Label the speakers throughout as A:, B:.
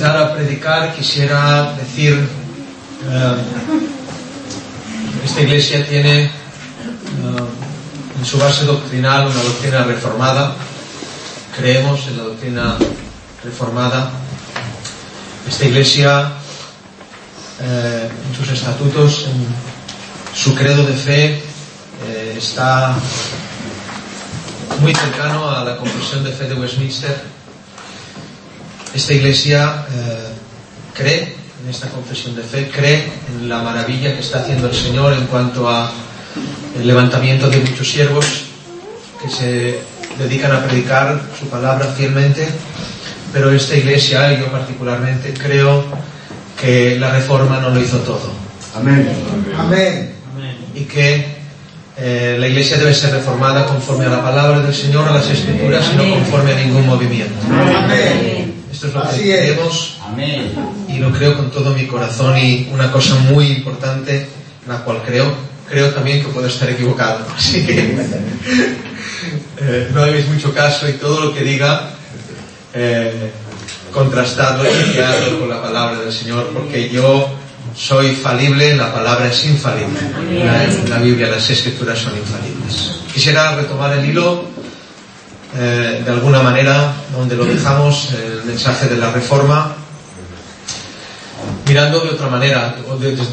A: empezar a predicar, quisiera decir, eh, esta iglesia tiene eh, en su base doctrinal una doctrina reformada. Creemos en la doctrina reformada. Esta iglesia, eh, en sus estatutos, en su credo de fe, eh, está muy cercano a la confesión de fe de Westminster. Esta iglesia eh, cree en esta confesión de fe, cree en la maravilla que está haciendo el Señor en cuanto a el levantamiento de muchos siervos que se dedican a predicar su palabra fielmente, pero esta iglesia, y yo particularmente, creo que la reforma no lo hizo todo.
B: Amén.
C: Amén.
A: Y que eh, la iglesia debe ser reformada conforme a la palabra del Señor, a las escrituras y no conforme a ningún movimiento.
C: Amén.
A: Esto es lo que
C: Así es.
A: creemos
B: Amén.
A: y lo creo con todo mi corazón y una cosa muy importante, la cual creo, creo también que puedo estar equivocado. Así que eh, no hagáis mucho caso y todo lo que diga, eh, contrastadlo y con la palabra del Señor, porque yo soy falible, la palabra es infalible. La, la Biblia, las escrituras son infalibles. Quisiera retomar el hilo eh, de alguna manera donde lo dejamos, el mensaje de la reforma, mirando de otra manera,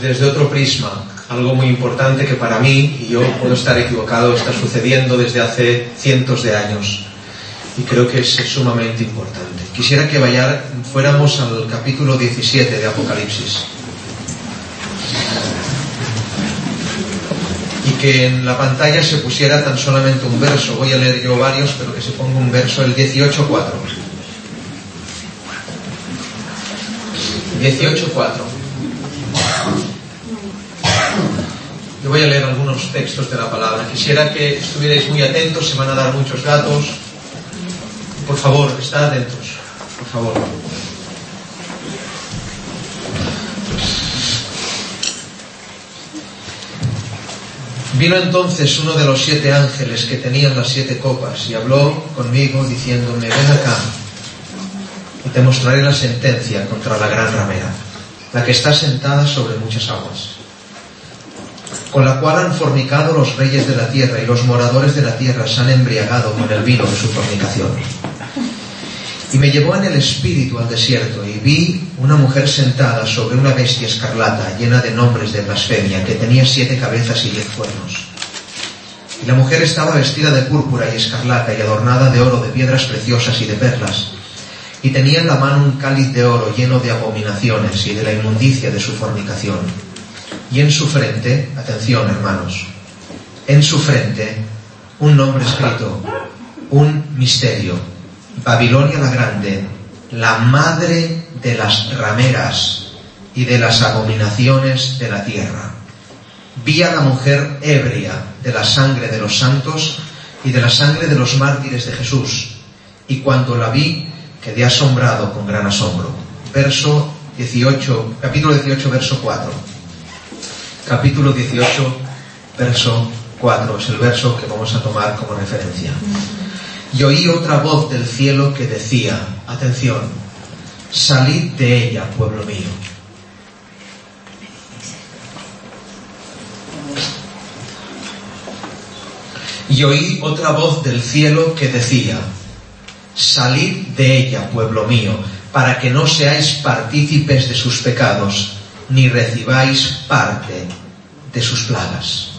A: desde otro prisma, algo muy importante que para mí, y yo puedo estar equivocado, está sucediendo desde hace cientos de años y creo que es sumamente importante. Quisiera que vayar, fuéramos al capítulo 17 de Apocalipsis. Que en la pantalla se pusiera tan solamente un verso. Voy a leer yo varios, pero que se ponga un verso, el 18.4. 18.4. Yo voy a leer algunos textos de la palabra. Quisiera que estuvierais muy atentos, se van a dar muchos datos. Por favor, estad atentos. Por favor. Vino entonces uno de los siete ángeles que tenían las siete copas y habló conmigo diciéndome, ven acá y te mostraré la sentencia contra la gran ramera, la que está sentada sobre muchas aguas, con la cual han fornicado los reyes de la tierra y los moradores de la tierra se han embriagado con el vino de su fornicación. Y me llevó en el espíritu al desierto y vi una mujer sentada sobre una bestia escarlata llena de nombres de blasfemia que tenía siete cabezas y diez cuernos. Y la mujer estaba vestida de púrpura y escarlata y adornada de oro, de piedras preciosas y de perlas. Y tenía en la mano un cáliz de oro lleno de abominaciones y de la inmundicia de su fornicación. Y en su frente, atención hermanos, en su frente un nombre escrito, un misterio, Babilonia la Grande, la madre de las rameras y de las abominaciones de la tierra. Vi a la mujer ebria de la sangre de los santos y de la sangre de los mártires de Jesús, y cuando la vi quedé asombrado con gran asombro. Verso 18, capítulo 18, verso 4. Capítulo 18, verso 4 es el verso que vamos a tomar como referencia. Y oí otra voz del cielo que decía, atención, salid de ella, pueblo mío. Y oí otra voz del cielo que decía, salid de ella, pueblo mío, para que no seáis partícipes de sus pecados, ni recibáis parte de sus plagas.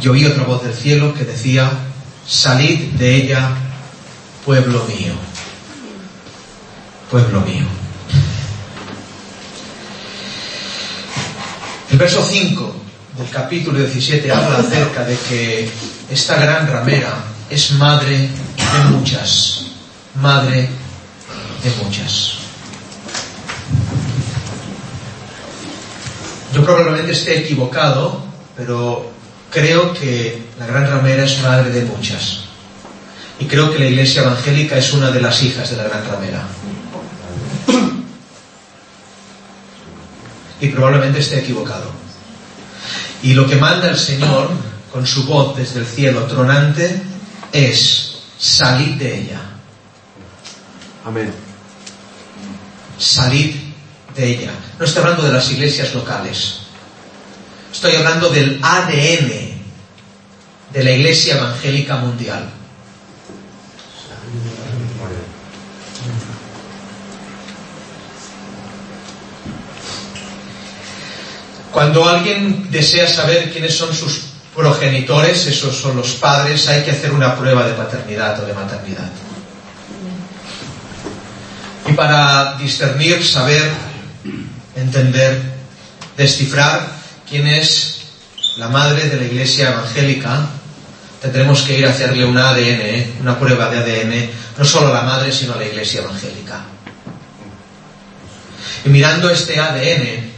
A: Y oí otra voz del cielo que decía, salid de ella, pueblo mío, pueblo mío. El verso 5 del capítulo 17 habla acerca de que esta gran ramera es madre de muchas, madre de muchas. Yo probablemente esté equivocado, pero creo que la gran ramera es madre de muchas. Y creo que la iglesia evangélica es una de las hijas de la gran ramera. Y probablemente esté equivocado. Y lo que manda el Señor con su voz desde el cielo tronante es salid de ella.
B: Amén.
A: Salid de ella. No estoy hablando de las iglesias locales. Estoy hablando del ADN de la iglesia evangélica mundial. Cuando alguien desea saber quiénes son sus progenitores, esos son los padres, hay que hacer una prueba de paternidad o de maternidad. Y para discernir, saber, entender, descifrar quién es la madre de la iglesia evangélica, tendremos que ir a hacerle una ADN, una prueba de ADN, no solo a la madre, sino a la iglesia evangélica. Y mirando este ADN,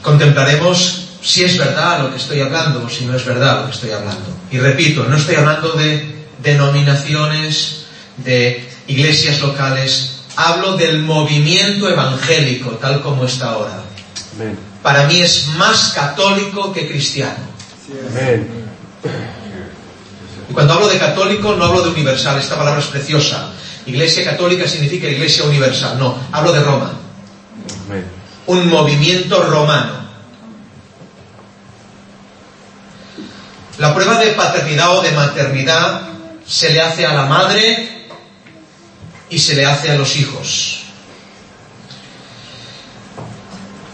A: contemplaremos si es verdad lo que estoy hablando o si no es verdad lo que estoy hablando. Y repito, no estoy hablando de denominaciones, de iglesias locales, hablo del movimiento evangélico tal como está ahora.
B: Amén.
A: Para mí es más católico que cristiano.
B: Amén.
A: Y cuando hablo de católico no hablo de universal, esta palabra es preciosa. Iglesia católica significa iglesia universal, no, hablo de Roma.
B: Amén.
A: un movimiento romano. La prueba de paternidad o de maternidad se le hace a la madre y se le hace a los hijos.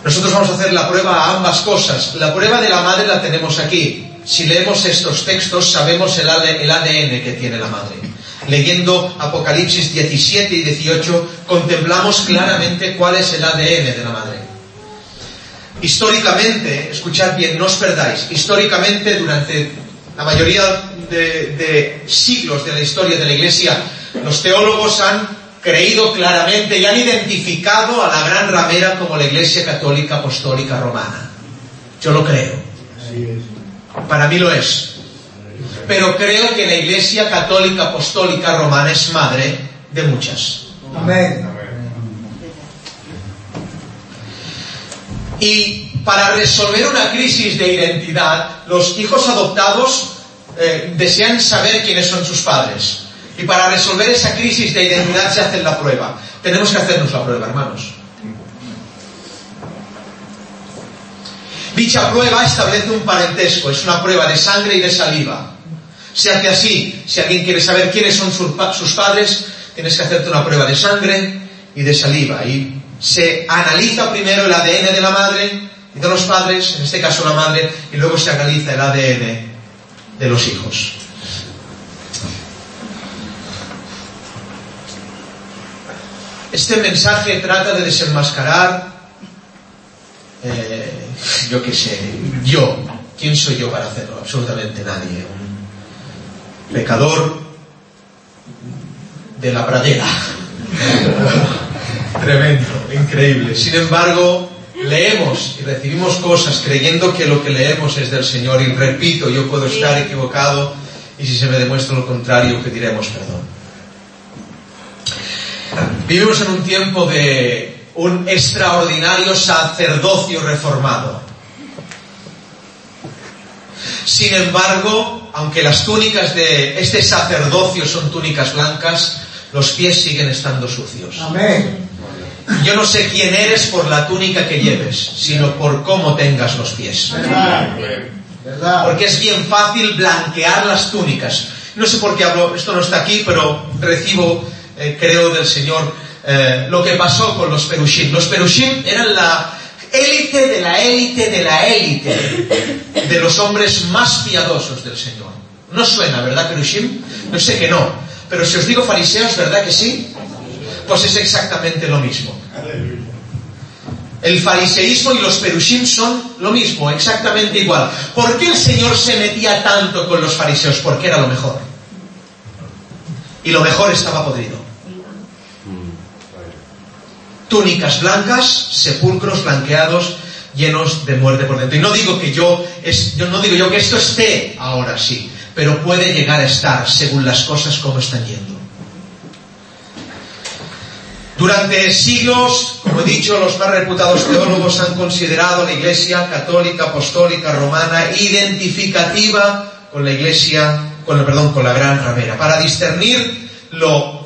A: Nosotros vamos a hacer la prueba a ambas cosas. La prueba de la madre la tenemos aquí. Si leemos estos textos sabemos el AD- el ADN que tiene la madre. Leyendo Apocalipsis 17 y 18 contemplamos claramente cuál es el ADN de la madre. Históricamente, escuchad bien, no os perdáis, históricamente durante la mayoría de, de siglos de la historia de la Iglesia, los teólogos han creído claramente y han identificado a la gran ramera como la Iglesia Católica Apostólica Romana. Yo lo creo. Para mí lo es. Pero creo que la Iglesia Católica Apostólica Romana es madre de muchas.
C: Amén.
A: Y para resolver una crisis de identidad, los hijos adoptados eh, desean saber quiénes son sus padres. Y para resolver esa crisis de identidad se hacen la prueba. Tenemos que hacernos la prueba, hermanos. Dicha prueba establece un parentesco, es una prueba de sangre y de saliva. Se hace así, si alguien quiere saber quiénes son sus padres, tienes que hacerte una prueba de sangre y de saliva. Y se analiza primero el ADN de la madre y de los padres, en este caso la madre, y luego se analiza el ADN de los hijos. Este mensaje trata de desenmascarar, eh, yo qué sé, yo, ¿quién soy yo para hacerlo? Absolutamente nadie. Un pecador de la pradera. Tremendo, increíble. Sin embargo, leemos y recibimos cosas creyendo que lo que leemos es del Señor y repito, yo puedo estar equivocado y si se me demuestra lo contrario pediremos perdón. Vivimos en un tiempo de un extraordinario sacerdocio reformado. Sin embargo, aunque las túnicas de este sacerdocio son túnicas blancas, los pies siguen estando sucios.
C: Amén.
A: Yo no sé quién eres por la túnica que lleves, sino por cómo tengas los pies.
C: ¿Verdad? ¿Verdad?
A: Porque es bien fácil blanquear las túnicas. No sé por qué hablo, esto no está aquí, pero recibo, eh, creo, del Señor eh, lo que pasó con los perushim. Los perushim eran la élite de la élite de la élite de los hombres más piadosos del Señor. No suena, ¿verdad, perushim? No sé que no. Pero si os digo fariseos, ¿verdad que sí? Pues es exactamente lo mismo. El fariseísmo y los perushim son lo mismo, exactamente igual. ¿Por qué el Señor se metía tanto con los fariseos? Porque era lo mejor. Y lo mejor estaba podrido. Túnicas blancas, sepulcros blanqueados, llenos de muerte por dentro. Y no digo que yo, yo no digo yo que esto esté ahora sí, pero puede llegar a estar según las cosas como están yendo. Durante siglos, como he dicho, los más reputados teólogos han considerado la Iglesia católica apostólica romana identificativa con la Iglesia, con, perdón, con la gran ramera. Para discernir lo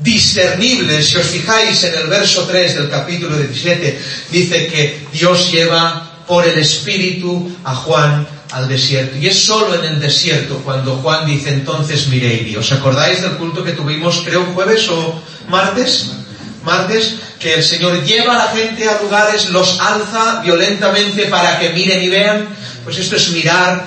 A: discernible, si os fijáis en el verso 3 del capítulo 17, dice que Dios lleva por el Espíritu a Juan al desierto. Y es solo en el desierto cuando Juan dice entonces miré ¿Os acordáis del culto que tuvimos, creo, jueves o martes? Martes, que el Señor lleva a la gente a lugares, los alza violentamente para que miren y vean. Pues esto es mirar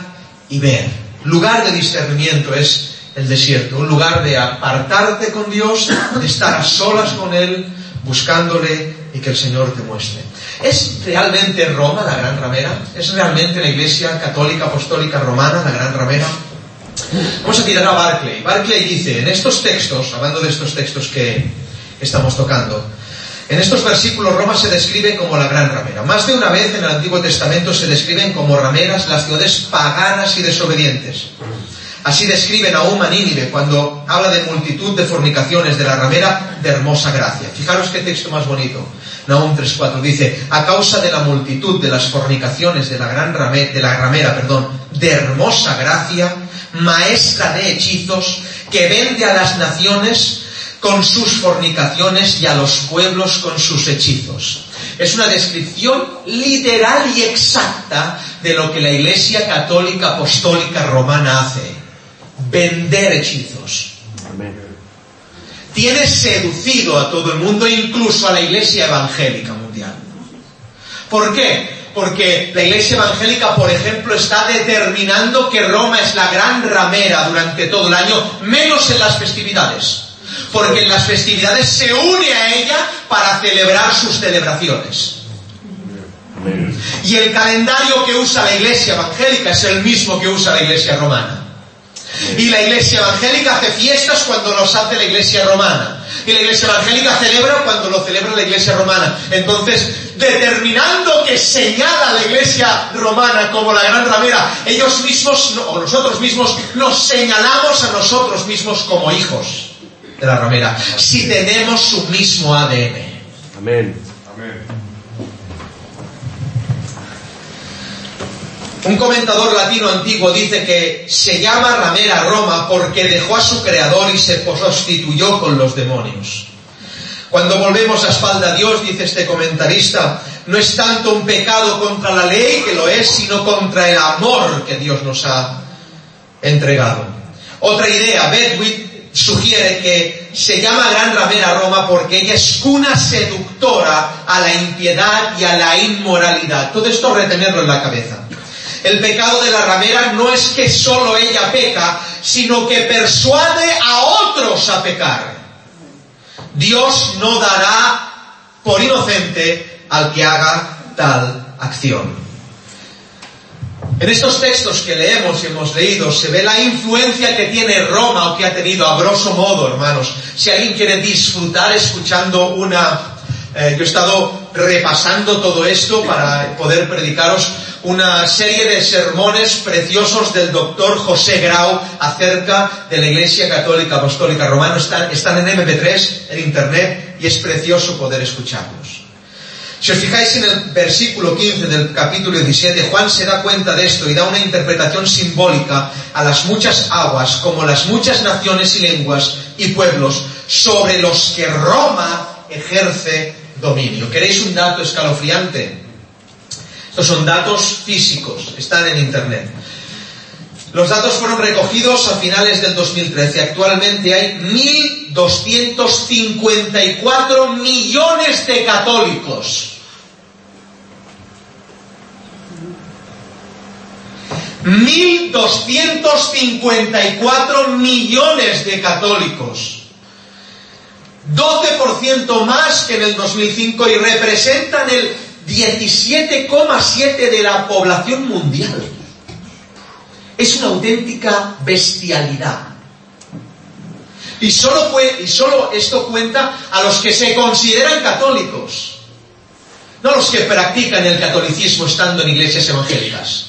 A: y ver. Lugar de discernimiento es el desierto, un lugar de apartarte con Dios, de estar a solas con Él, buscándole y que el Señor te muestre. ¿Es realmente Roma la gran ramera? ¿Es realmente la Iglesia Católica Apostólica Romana la gran ramera? Vamos a tirar a Barclay. Barclay dice, en estos textos, hablando de estos textos que estamos tocando, en estos versículos Roma se describe como la gran ramera. Más de una vez en el Antiguo Testamento se describen como rameras las ciudades paganas y desobedientes. Así describe Nahum a cuando habla de multitud de fornicaciones de la ramera de hermosa gracia. Fijaros qué texto más bonito. Nahum 3.4 dice, a causa de la multitud de las fornicaciones de la gran ramera, de la ramera, perdón, de hermosa gracia, maestra de hechizos, que vende a las naciones con sus fornicaciones y a los pueblos con sus hechizos. Es una descripción literal y exacta de lo que la Iglesia Católica Apostólica Romana hace vender hechizos. Tiene seducido a todo el mundo, incluso a la iglesia evangélica mundial. ¿Por qué? Porque la iglesia evangélica, por ejemplo, está determinando que Roma es la gran ramera durante todo el año, menos en las festividades. Porque en las festividades se une a ella para celebrar sus celebraciones. Y el calendario que usa la iglesia evangélica es el mismo que usa la iglesia romana. Y la iglesia evangélica hace fiestas cuando los hace la iglesia romana. Y la iglesia evangélica celebra cuando lo celebra la iglesia romana. Entonces, determinando que señala la iglesia romana como la gran ramera, ellos mismos, o nosotros mismos, nos señalamos a nosotros mismos como hijos de la ramera. Si tenemos su mismo ADN.
B: Amén.
A: Un comentador latino antiguo dice que se llama ramera Roma porque dejó a su creador y se prostituyó con los demonios. Cuando volvemos a espalda a Dios, dice este comentarista, no es tanto un pecado contra la ley, que lo es, sino contra el amor que Dios nos ha entregado. Otra idea, Bedwick sugiere que se llama Gran Ramera Roma porque ella es cuna seductora a la impiedad y a la inmoralidad. Todo esto retenerlo en la cabeza. El pecado de la ramera no es que solo ella peca, sino que persuade a otros a pecar. Dios no dará por inocente al que haga tal acción. En estos textos que leemos y hemos leído se ve la influencia que tiene Roma o que ha tenido a grosso modo, hermanos. Si alguien quiere disfrutar escuchando una... Eh, yo he estado repasando todo esto para poder predicaros una serie de sermones preciosos del doctor José Grau acerca de la Iglesia Católica Apostólica Romana. Están, están en MP3, en Internet, y es precioso poder escucharlos. Si os fijáis en el versículo 15 del capítulo 17, Juan se da cuenta de esto y da una interpretación simbólica a las muchas aguas, como las muchas naciones y lenguas y pueblos sobre los que Roma ejerce dominio. ¿Queréis un dato escalofriante? Estos son datos físicos, están en Internet. Los datos fueron recogidos a finales del 2013. Actualmente hay 1.254 millones de católicos. 1.254 millones de católicos. 12% más que en el 2005 y representan el 17,7 de la población mundial. Es una auténtica bestialidad. Y solo, y solo esto cuenta a los que se consideran católicos, no a los que practican el catolicismo estando en iglesias evangélicas.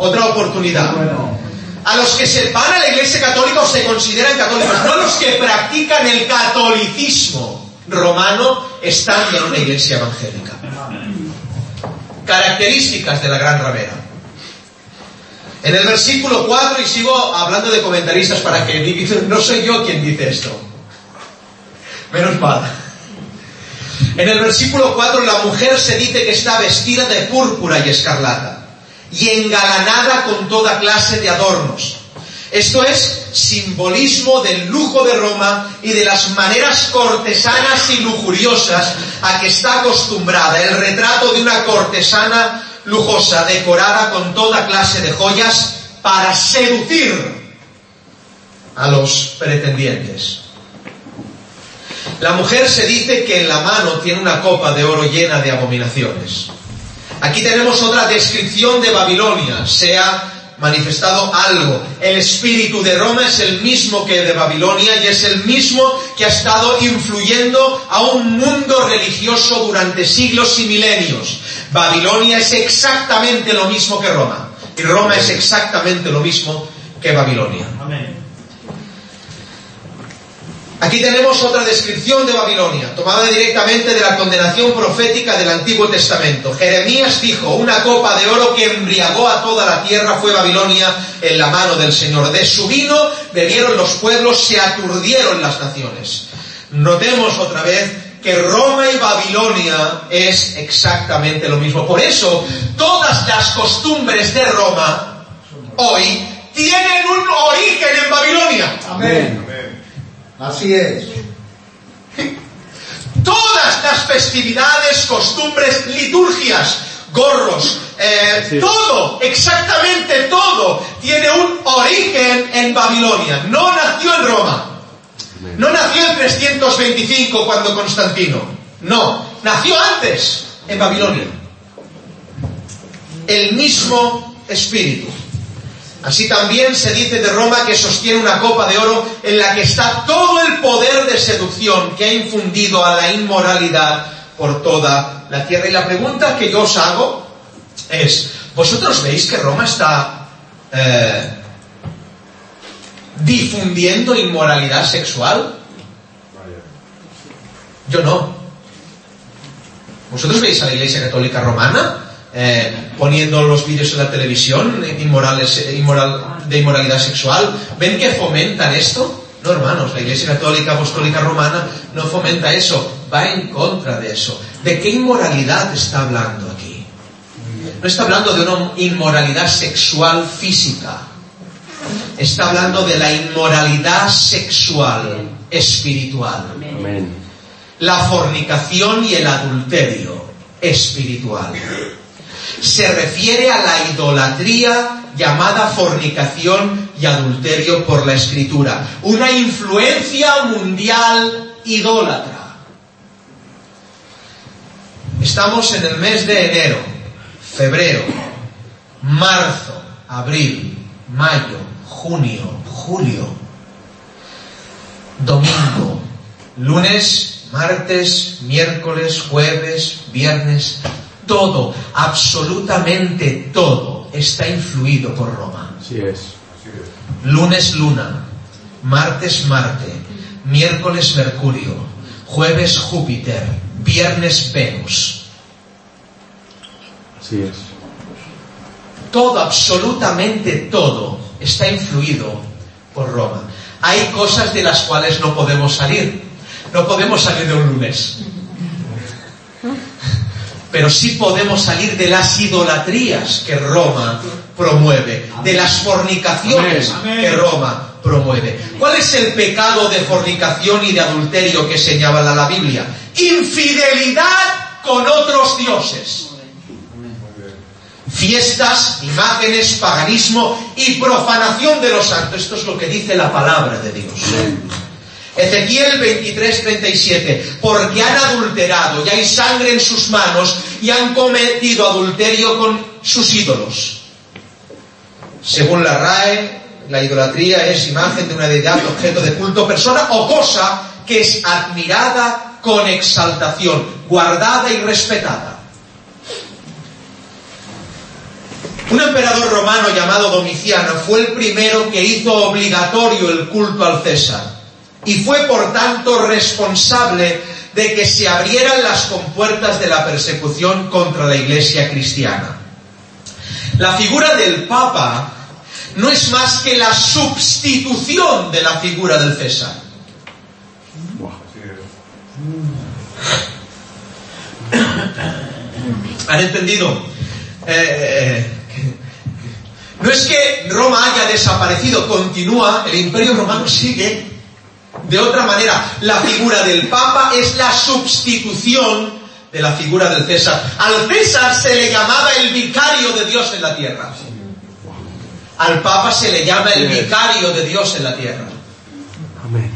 A: Otra oportunidad. A los que se van a la iglesia católica o se consideran católicos, no a los que practican el catolicismo romano estando en una iglesia evangélica. Características de la gran ramera. En el versículo 4, y sigo hablando de comentaristas para que dicen, no soy yo quien dice esto. Menos mal. En el versículo 4 la mujer se dice que está vestida de púrpura y escarlata y engalanada con toda clase de adornos. Esto es simbolismo del lujo de Roma y de las maneras cortesanas y lujuriosas a que está acostumbrada. El retrato de una cortesana lujosa decorada con toda clase de joyas para seducir a los pretendientes. La mujer se dice que en la mano tiene una copa de oro llena de abominaciones. Aquí tenemos otra descripción de Babilonia. Se ha manifestado algo. El espíritu de Roma es el mismo que de Babilonia y es el mismo que ha estado influyendo a un mundo religioso durante siglos y milenios. Babilonia es exactamente lo mismo que Roma. Y Roma es exactamente lo mismo que Babilonia.
C: Amén.
A: Aquí tenemos otra descripción de Babilonia, tomada directamente de la condenación profética del Antiguo Testamento. Jeremías dijo, una copa de oro que embriagó a toda la tierra fue Babilonia en la mano del Señor. De su vino bebieron los pueblos, se aturdieron las naciones. Notemos otra vez que Roma y Babilonia es exactamente lo mismo. Por eso, todas las costumbres de Roma hoy tienen un origen en Babilonia.
C: Amén. Así es.
A: Todas las festividades, costumbres, liturgias, gorros, eh, todo, exactamente todo, tiene un origen en Babilonia. No nació en Roma. No nació en 325 cuando Constantino. No, nació antes en Babilonia. El mismo espíritu. Así también se dice de Roma que sostiene una copa de oro en la que está todo el poder de seducción que ha infundido a la inmoralidad por toda la tierra. Y la pregunta que yo os hago es, ¿vosotros veis que Roma está eh, difundiendo inmoralidad sexual? Yo no. ¿Vosotros veis a la Iglesia Católica Romana eh, poniendo los vídeos en la televisión inmorales, eh, inmoral, de inmoralidad sexual? ¿Ven que fomentan esto? No, hermanos, la Iglesia Católica Apostólica Romana no fomenta eso, va en contra de eso. ¿De qué inmoralidad está hablando aquí? No está hablando de una inmoralidad sexual física, está hablando de la inmoralidad sexual espiritual
B: Amén.
A: la fornicación y el adulterio espiritual. Se refiere a la idolatría llamada fornicación y adulterio por la escritura. Una influencia mundial idólatra. Estamos en el mes de enero, febrero, marzo, abril, mayo, junio, julio, domingo, lunes, martes, miércoles, jueves, viernes, todo, absolutamente todo está influido por Roma.
B: Así es.
A: Lunes, luna, martes, Marte, miércoles, Mercurio, jueves, Júpiter, viernes, Venus.
B: Así es.
A: Todo, absolutamente todo, está influido por Roma. Hay cosas de las cuales no podemos salir. No podemos salir de un lunes. Pero sí podemos salir de las idolatrías que Roma promueve, de las fornicaciones que Roma promueve. ¿Cuál es el pecado de fornicación y de adulterio que señala la Biblia? Infidelidad con otros dioses fiestas, imágenes, paganismo y profanación de los santos. Esto es lo que dice la palabra de Dios. Ezequiel 23, 37. Porque han adulterado y hay sangre en sus manos y han cometido adulterio con sus ídolos. Según la RAE, la idolatría es imagen de una deidad, objeto de culto, persona o cosa que es admirada con exaltación, guardada y respetada. Un emperador romano llamado Domiciano fue el primero que hizo obligatorio el culto al César y fue por tanto responsable de que se abrieran las compuertas de la persecución contra la iglesia cristiana. La figura del Papa no es más que la sustitución de la figura del César. ¿Han entendido? Eh, no es que Roma haya desaparecido, continúa, el imperio romano sigue. De otra manera, la figura del Papa es la sustitución de la figura del César. Al César se le llamaba el vicario de Dios en la tierra. Al Papa se le llama el vicario de Dios en la tierra.
B: Amén.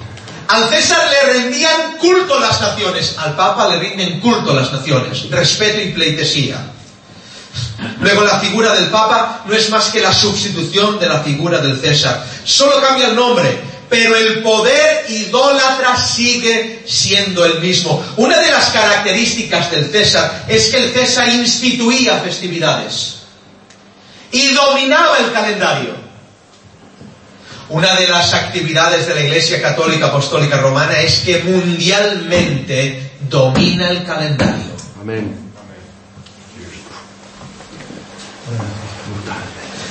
A: Al César le rendían culto las naciones, al Papa le rinden culto las naciones, respeto y pleitesía. Luego la figura del Papa no es más que la sustitución de la figura del César. Solo cambia el nombre, pero el poder idólatra sigue siendo el mismo. Una de las características del César es que el César instituía festividades y dominaba el calendario. Una de las actividades de la Iglesia Católica Apostólica Romana es que mundialmente domina el calendario.
B: Amén.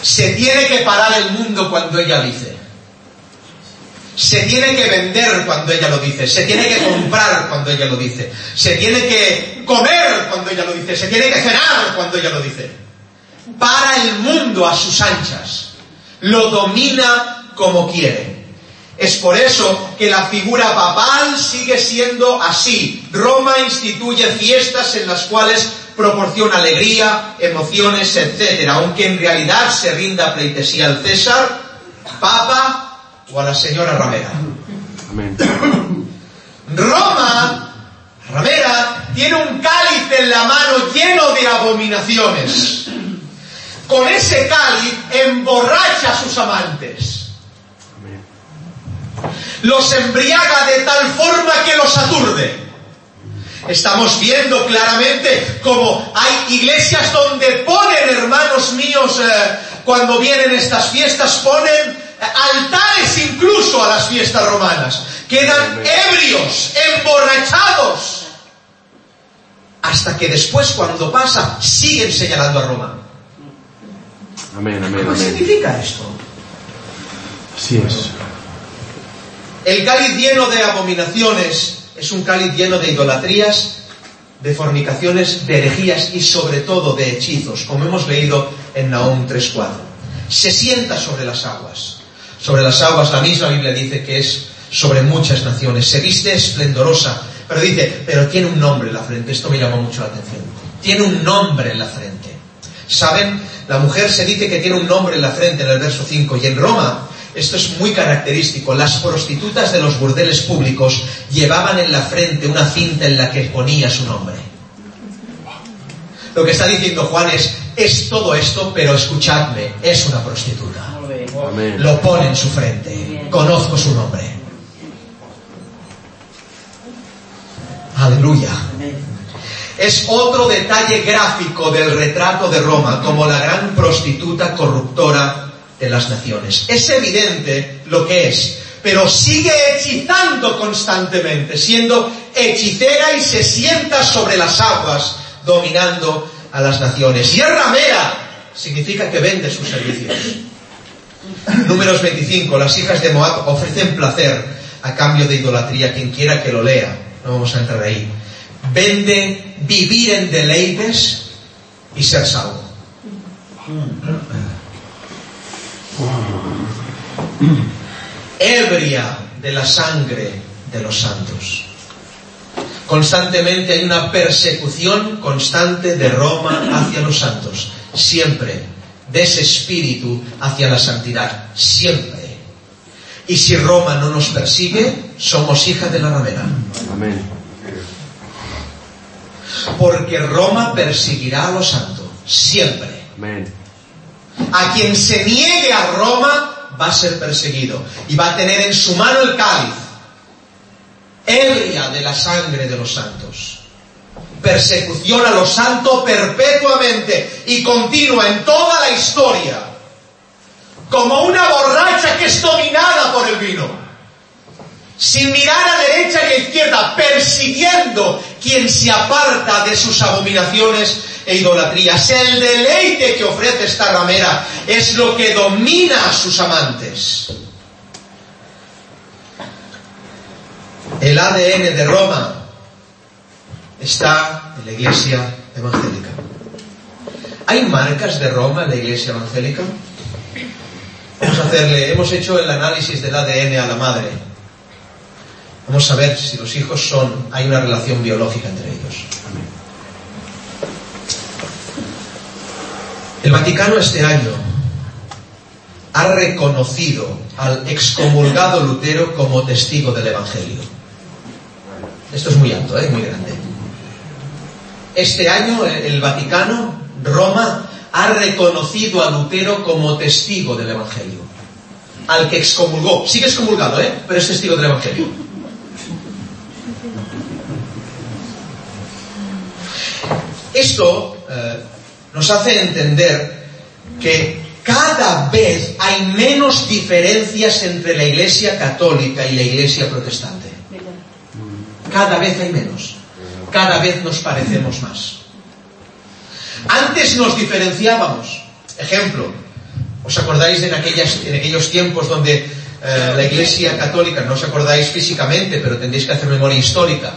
A: Se tiene que parar el mundo cuando ella dice. Se tiene que vender cuando ella lo dice. Se tiene que comprar cuando ella lo dice. Se tiene que comer cuando ella lo dice. Se tiene que cenar cuando ella lo dice. Para el mundo a sus anchas. Lo domina como quiere. Es por eso que la figura papal sigue siendo así. Roma instituye fiestas en las cuales proporciona alegría, emociones, etc. Aunque en realidad se rinda pleitesía al César, Papa o a la señora Ramera.
B: Amén.
A: Roma, Ramera, tiene un cáliz en la mano lleno de abominaciones. Con ese cáliz emborracha a sus amantes.
B: Amén.
A: Los embriaga de tal forma que los aturde. Estamos viendo claramente como hay iglesias donde ponen, hermanos míos, eh, cuando vienen estas fiestas, ponen altares incluso a las fiestas romanas. Quedan ebrios, emborrachados. Hasta que después, cuando pasa, siguen señalando a Roma.
B: Amén, amén,
A: ¿Qué significa esto?
B: Así es.
A: El cáliz lleno de abominaciones es un cáliz lleno de idolatrías, de fornicaciones, de herejías y sobre todo de hechizos, como hemos leído en Nahum 3.4. Se sienta sobre las aguas. Sobre las aguas la misma Biblia dice que es sobre muchas naciones. Se viste esplendorosa, pero dice, pero tiene un nombre en la frente. Esto me llamó mucho la atención. Tiene un nombre en la frente. ¿Saben? La mujer se dice que tiene un nombre en la frente en el verso 5 y en Roma esto es muy característico. Las prostitutas de los burdeles públicos llevaban en la frente una cinta en la que ponía su nombre. Lo que está diciendo Juan es, es todo esto, pero escuchadme, es una prostituta.
B: Amén.
A: Lo pone en su frente. Conozco su nombre. Aleluya. Es otro detalle gráfico del retrato de Roma como la gran prostituta corruptora de las naciones. Es evidente lo que es, pero sigue hechizando constantemente, siendo hechicera y se sienta sobre las aguas, dominando a las naciones. Y es ramera, significa que vende sus servicios. Números 25, las hijas de Moab ofrecen placer a cambio de idolatría, quien quiera que lo lea, no vamos a entrar ahí. Vende vivir en deleites y ser salvo. ebria de la sangre de los santos. Constantemente hay una persecución constante de Roma hacia los santos, siempre, de ese espíritu hacia la santidad, siempre. Y si Roma no nos persigue, somos hijas de la ramera.
B: Amén.
A: Porque Roma perseguirá a los santos, siempre.
B: Amén.
A: A quien se niegue a Roma va a ser perseguido y va a tener en su mano el cáliz, ebria de la sangre de los santos. Persecución a los santos perpetuamente y continua en toda la historia, como una borracha que es dominada por el vino, sin mirar a derecha ni a izquierda, persiguiendo quien se aparta de sus abominaciones e idolatrías. El deleite que ofrece esta ramera es lo que domina a sus amantes. El ADN de Roma está en la iglesia evangélica. ¿Hay marcas de Roma en la iglesia evangélica? Vamos a hacerle, hemos hecho el análisis del ADN a la madre. Vamos a ver si los hijos son, hay una relación biológica entre ellos. El Vaticano este año ha reconocido al excomulgado Lutero como testigo del Evangelio. Esto es muy alto, ¿eh? muy grande. Este año el Vaticano, Roma, ha reconocido a Lutero como testigo del Evangelio. Al que excomulgó. Sigue excomulgado, ¿eh? Pero es testigo del Evangelio. Esto eh, nos hace entender que cada vez hay menos diferencias entre la Iglesia católica y la Iglesia protestante. Cada vez hay menos. Cada vez nos parecemos más. Antes nos diferenciábamos. Ejemplo, ¿os acordáis en, aquellas, en aquellos tiempos donde eh, la Iglesia católica, no os acordáis físicamente, pero tendréis que hacer memoria histórica,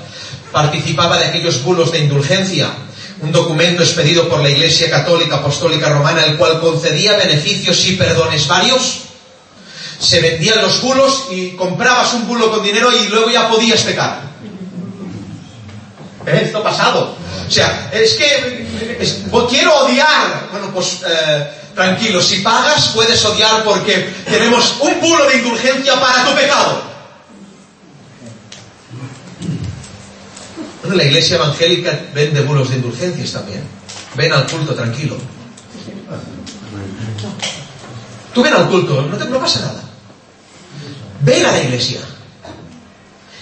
A: participaba de aquellos bulos de indulgencia un documento expedido por la Iglesia Católica Apostólica Romana, el cual concedía beneficios y perdones varios. Se vendían los bulos y comprabas un bulo con dinero y luego ya podías pecar. ¿Eh? Esto ha pasado. O sea, es que quiero odiar. Bueno, pues eh, tranquilo, si pagas puedes odiar porque tenemos un bulo de indulgencia para tu pecado. Bueno, la iglesia evangélica vende bulos de indulgencias también. Ven al culto tranquilo. Tú ven al culto, no, te, no pasa nada. Ven a la iglesia.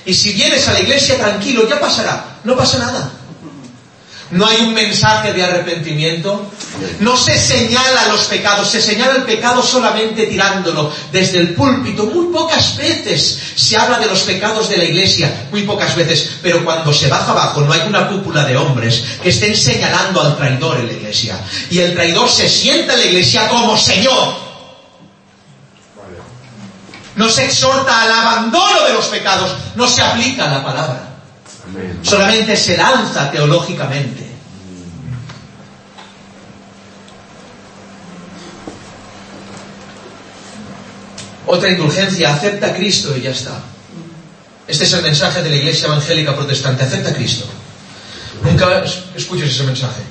A: Y si vienes a la iglesia tranquilo, ya pasará. No pasa nada. No hay un mensaje de arrepentimiento. No se señala los pecados, se señala el pecado solamente tirándolo desde el púlpito. Muy pocas veces se habla de los pecados de la iglesia, muy pocas veces. Pero cuando se baja abajo no hay una cúpula de hombres que estén señalando al traidor en la iglesia. Y el traidor se sienta en la iglesia como Señor. No se exhorta al abandono de los pecados, no se aplica la palabra. Solamente se lanza teológicamente. Otra indulgencia, acepta a Cristo y ya está. Este es el mensaje de la Iglesia Evangélica Protestante, acepta a Cristo. Nunca escuches ese mensaje.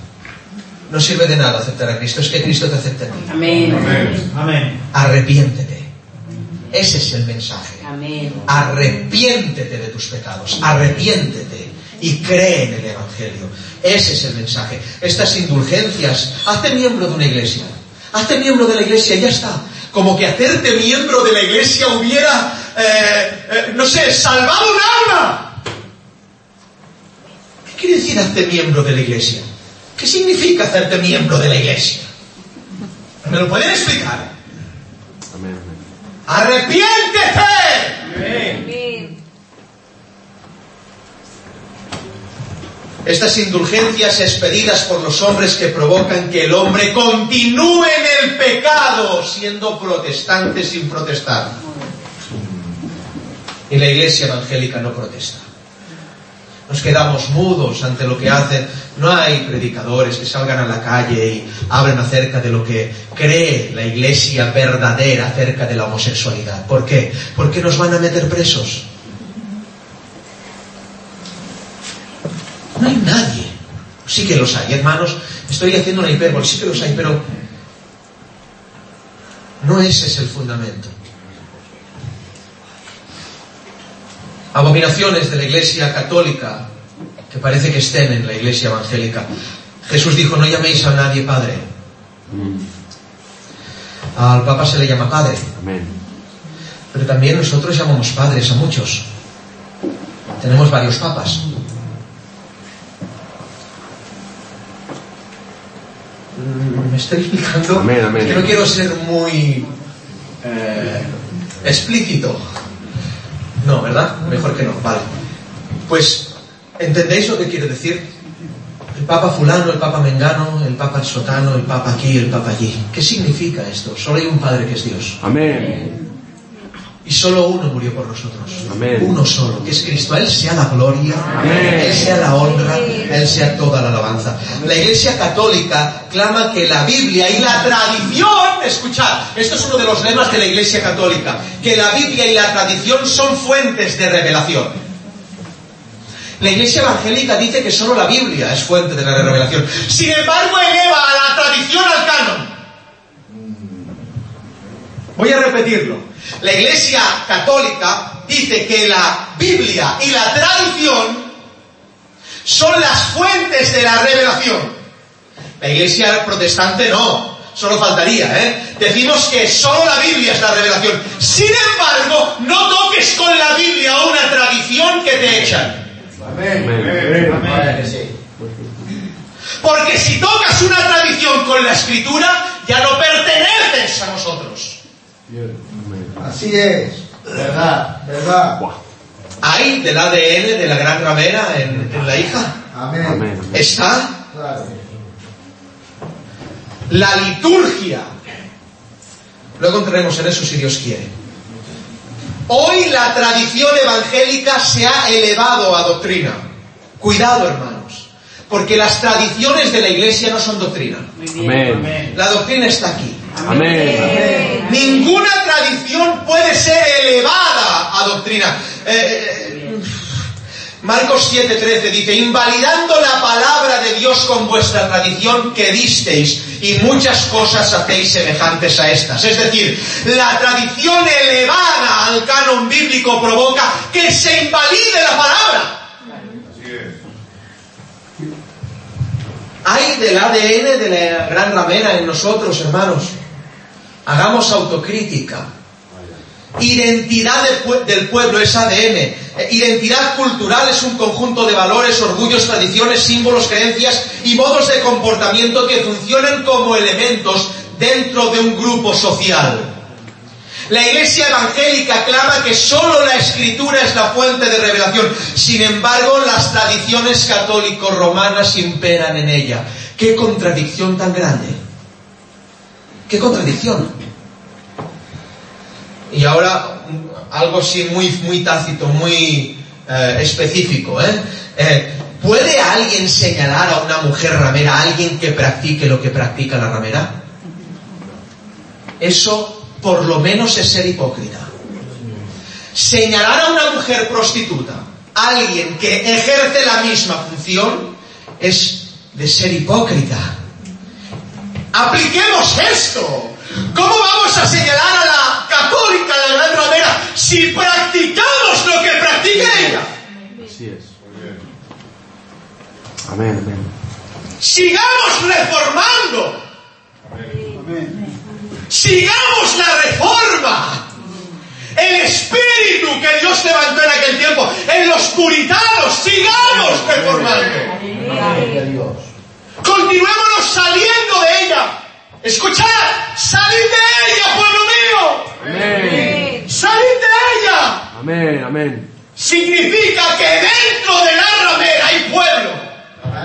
A: No sirve de nada aceptar a Cristo, es que Cristo te acepta a ti.
D: Amén.
C: Amén.
A: Arrepiéntete. Ese es el mensaje.
D: Amén.
A: Arrepiéntete de tus pecados, arrepiéntete y cree en el Evangelio. Ese es el mensaje. Estas indulgencias, hazte miembro de una iglesia. Hazte miembro de la iglesia y ya está. Como que hacerte miembro de la iglesia hubiera, eh, eh, no sé, salvado un alma. ¿Qué quiere decir hazte miembro de la iglesia? ¿Qué significa hacerte miembro de la iglesia? ¿Me lo pueden explicar?
B: Amén, amén.
A: Estas indulgencias expedidas por los hombres que provocan que el hombre continúe en el pecado siendo protestante sin protestar. Y la iglesia evangélica no protesta. Nos quedamos mudos ante lo que hacen. No hay predicadores que salgan a la calle y hablen acerca de lo que cree la iglesia verdadera acerca de la homosexualidad. ¿Por qué? Porque nos van a meter presos. No hay nadie. Sí que los hay, hermanos. Estoy haciendo una hipérbole, sí que los hay, pero no ese es el fundamento. Abominaciones de la iglesia católica que parece que estén en la iglesia evangélica. Jesús dijo, no llaméis a nadie padre. Al Papa se le llama padre,
B: Amén.
A: pero también nosotros llamamos padres a muchos. Tenemos varios papas. ¿Me estoy explicando?
B: Amén, amén.
A: Que no quiero ser muy eh, explícito. No, ¿verdad? Mejor que no. Vale. Pues, ¿entendéis lo que quiero decir? El Papa fulano, el Papa mengano, el Papa sotano, el Papa aquí, el Papa allí. ¿Qué significa esto? Solo hay un Padre que es Dios.
B: Amén.
A: Y solo uno murió por nosotros.
B: Amén.
A: Uno solo, que es Cristo. A Él sea la gloria,
B: Amén.
A: a Él sea la honra, a Él sea toda la alabanza. La Iglesia Católica clama que la Biblia y la tradición, escuchad, esto es uno de los lemas de la Iglesia Católica, que la Biblia y la tradición son fuentes de revelación. La Iglesia Evangélica dice que solo la Biblia es fuente de la revelación. Sin embargo, eleva a la tradición al canon. Voy a repetirlo. La Iglesia Católica dice que la Biblia y la tradición son las fuentes de la revelación. La Iglesia protestante no, solo faltaría, ¿eh? Decimos que solo la Biblia es la revelación. Sin embargo, no toques con la Biblia una tradición que te echan.
C: Amén. Que sí.
A: Porque si tocas una tradición con la escritura, ya no perteneces a nosotros.
C: Así es. Verdad, verdad.
A: Hay del ADN de la gran ramera en, en la hija.
C: Amén.
B: Amén. amén.
A: Está
C: Claro.
A: la liturgia. Luego entraremos en eso si Dios quiere. Hoy la tradición evangélica se ha elevado a doctrina. Cuidado, hermanos, porque las tradiciones de la iglesia no son doctrina.
B: Amén.
A: La doctrina está aquí.
B: Amén.
A: Ninguna tradición puede ser elevada a doctrina. Eh, eh, Marcos 7:13 dice, invalidando la palabra de Dios con vuestra tradición que disteis y muchas cosas hacéis semejantes a estas. Es decir, la tradición elevada al canon bíblico provoca que se invalide la palabra. Hay del ADN de la gran ramera en nosotros, hermanos. Hagamos autocrítica. Identidad del pueblo es ADN. Eh, Identidad cultural es un conjunto de valores, orgullos, tradiciones, símbolos, creencias y modos de comportamiento que funcionan como elementos dentro de un grupo social. La iglesia evangélica clama que solo la escritura es la fuente de revelación. Sin embargo, las tradiciones católico-romanas imperan en ella. ¡Qué contradicción tan grande! ¡Qué contradicción! Y ahora algo así muy, muy tácito, muy eh, específico. ¿eh? Eh, ¿Puede alguien señalar a una mujer ramera, a alguien que practique lo que practica la ramera? Eso por lo menos es ser hipócrita. Señalar a una mujer prostituta, alguien que ejerce la misma función, es de ser hipócrita. Apliquemos esto. ¿Cómo vamos a señalar a la católica, a la gran ramera, si practicamos lo que practica ella?
B: Así es. Amén, amén.
A: Sigamos reformando. Sigamos la reforma. El espíritu que Dios levantó en aquel tiempo, en los puritanos, sigamos reformando.
C: Gloria a Dios.
A: Continuémonos saliendo de ella. Escuchad, salid de ella, pueblo mío.
B: Amén.
A: Salid de ella.
B: Amén, amén.
A: Significa que dentro de la ramera hay pueblo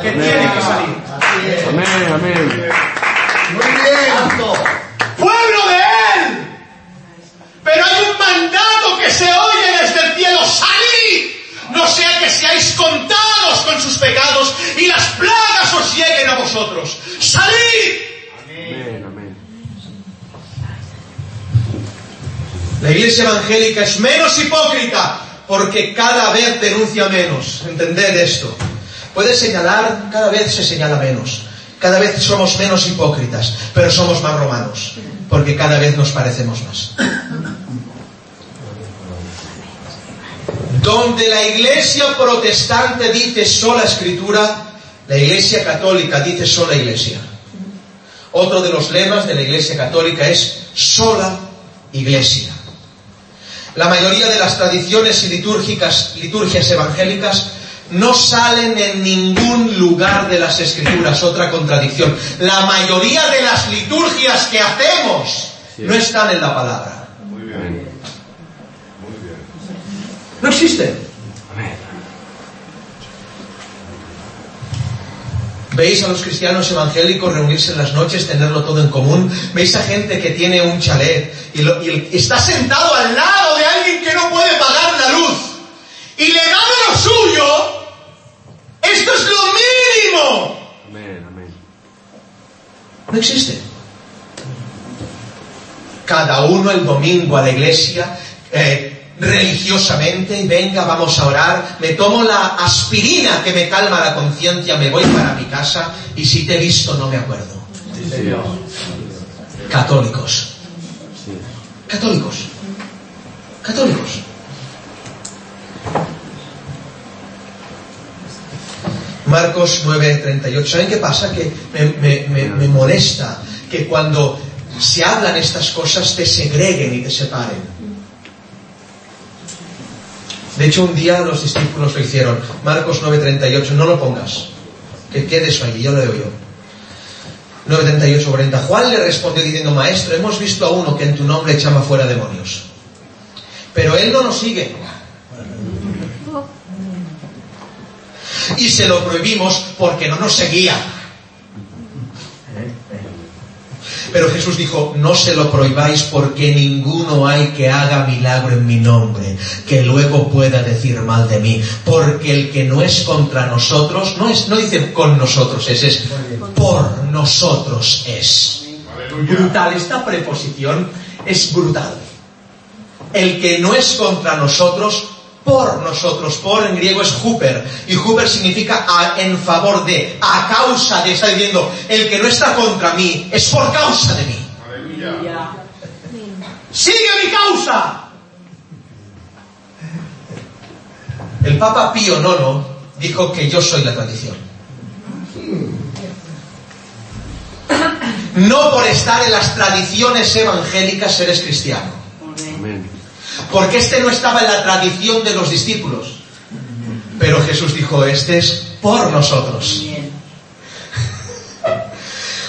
A: que tiene que salir.
C: Así es.
B: Amén, amén.
C: Muy bien.
A: pueblo de Él. Pero hay un mandato que se oye desde el cielo, salid, no sea que seáis contados con sus pecados y las plagas os lleguen a vosotros. Salid.
B: Amén, amén.
A: La iglesia evangélica es menos hipócrita porque cada vez denuncia menos. Entended esto. Puede señalar, cada vez se señala menos. Cada vez somos menos hipócritas, pero somos más romanos, porque cada vez nos parecemos más. Donde la iglesia protestante dice sola escritura, la iglesia católica dice sola iglesia. Otro de los lemas de la iglesia católica es sola iglesia. La mayoría de las tradiciones y litúrgicas, liturgias evangélicas no salen en ningún lugar de las escrituras, otra contradicción. La mayoría de las liturgias que hacemos no están en la palabra.
B: Muy bien.
A: No existen. ¿Veis a los cristianos evangélicos reunirse en las noches, tenerlo todo en común? ¿Veis a gente que tiene un chalet y, lo- y está sentado al lado de alguien que no puede pagar la luz y le da de lo suyo? Esto es lo mínimo.
B: Amén, amén.
A: No existe. Cada uno el domingo a la iglesia, eh, religiosamente, venga, vamos a orar, me tomo la aspirina que me calma la conciencia, me voy para mi casa y si te he visto no me acuerdo.
B: Sí,
A: Católicos. Católicos. Católicos. Marcos 9:38. ¿Saben qué pasa? Que me, me- me- me molesta que cuando se hablan estas cosas te segreguen y te separen. De hecho, un día los discípulos lo hicieron. Marcos 9:38, no lo pongas. Que quede eso allí, ya lo leo yo. 9.38, 40. Juan le respondió diciendo, Maestro, hemos visto a uno que en tu nombre echaba fuera demonios. Pero él no nos sigue. Y se lo prohibimos porque no nos seguía. Pero Jesús dijo, no se lo prohibáis porque ninguno hay que haga milagro en mi nombre, que luego pueda decir mal de mí. Porque el que no es contra nosotros, no es, no dice con nosotros es, es por nosotros es. Brutal, esta preposición es brutal. El que no es contra nosotros, por nosotros. Por en griego es huper. Y huper significa a- en favor de, a causa de. Está diciendo, el que no está contra mí es por causa de mí. ¡Sigue mi causa! El Papa Pío IX dijo que yo soy la tradición. No por estar en las tradiciones evangélicas eres cristiano.
B: Amén.
A: Porque este no estaba en la tradición de los discípulos. Pero Jesús dijo, este es por nosotros.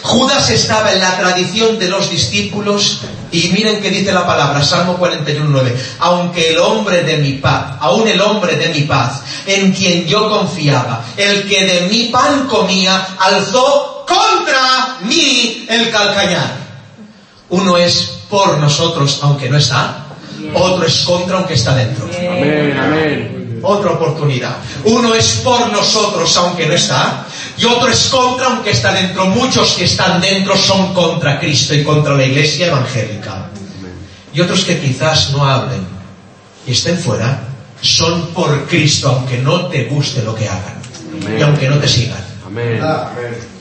A: Judas estaba en la tradición de los discípulos y miren que dice la palabra, Salmo 41.9, aunque el hombre de mi paz, aún el hombre de mi paz, en quien yo confiaba, el que de mi pan comía, alzó contra mí el calcañar. Uno es por nosotros aunque no está, otro es contra aunque está dentro.
B: Amén, amén.
A: Otra oportunidad. Uno es por nosotros aunque no está, y otro es contra aunque está dentro. Muchos que están dentro son contra Cristo y contra la iglesia evangélica. Y otros que quizás no hablen y estén fuera, son por Cristo aunque no te guste lo que hagan y aunque no te sigan.
B: Amén.
C: Amén.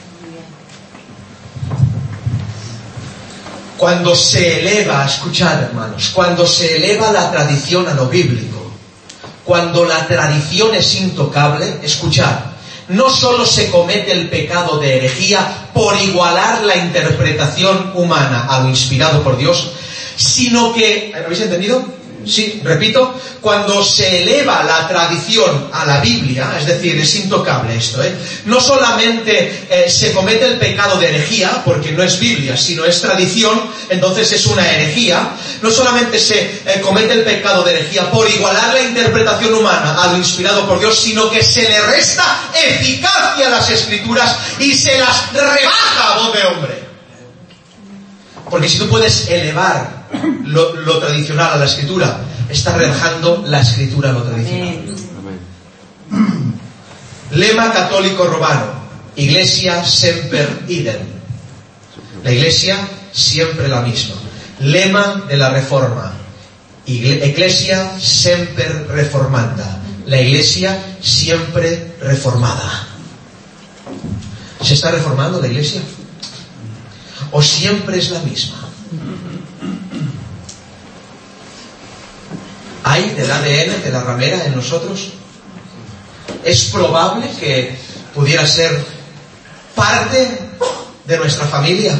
A: Cuando se eleva, escuchad hermanos, cuando se eleva la tradición a lo bíblico, cuando la tradición es intocable, escuchad, no solo se comete el pecado de herejía por igualar la interpretación humana a lo inspirado por Dios, sino que, ¿habéis entendido? Sí, repito, cuando se eleva la tradición a la Biblia, es decir, es intocable esto, ¿eh? no solamente eh, se comete el pecado de herejía, porque no es Biblia, sino es tradición, entonces es una herejía, no solamente se eh, comete el pecado de herejía por igualar la interpretación humana a lo inspirado por Dios, sino que se le resta eficacia a las escrituras y se las rebaja a voz de hombre. Porque si tú puedes elevar lo, lo tradicional a la escritura, estás rebajando la escritura a lo tradicional.
B: Amén.
A: Lema católico romano, Iglesia semper idem. La Iglesia siempre la misma. Lema de la Reforma, Igle- Iglesia semper reformanda. La Iglesia siempre reformada. ¿Se está reformando la Iglesia? ¿O siempre es la misma? ¿Hay del ADN de la ramera en nosotros? es probable que pudiera ser parte de nuestra familia.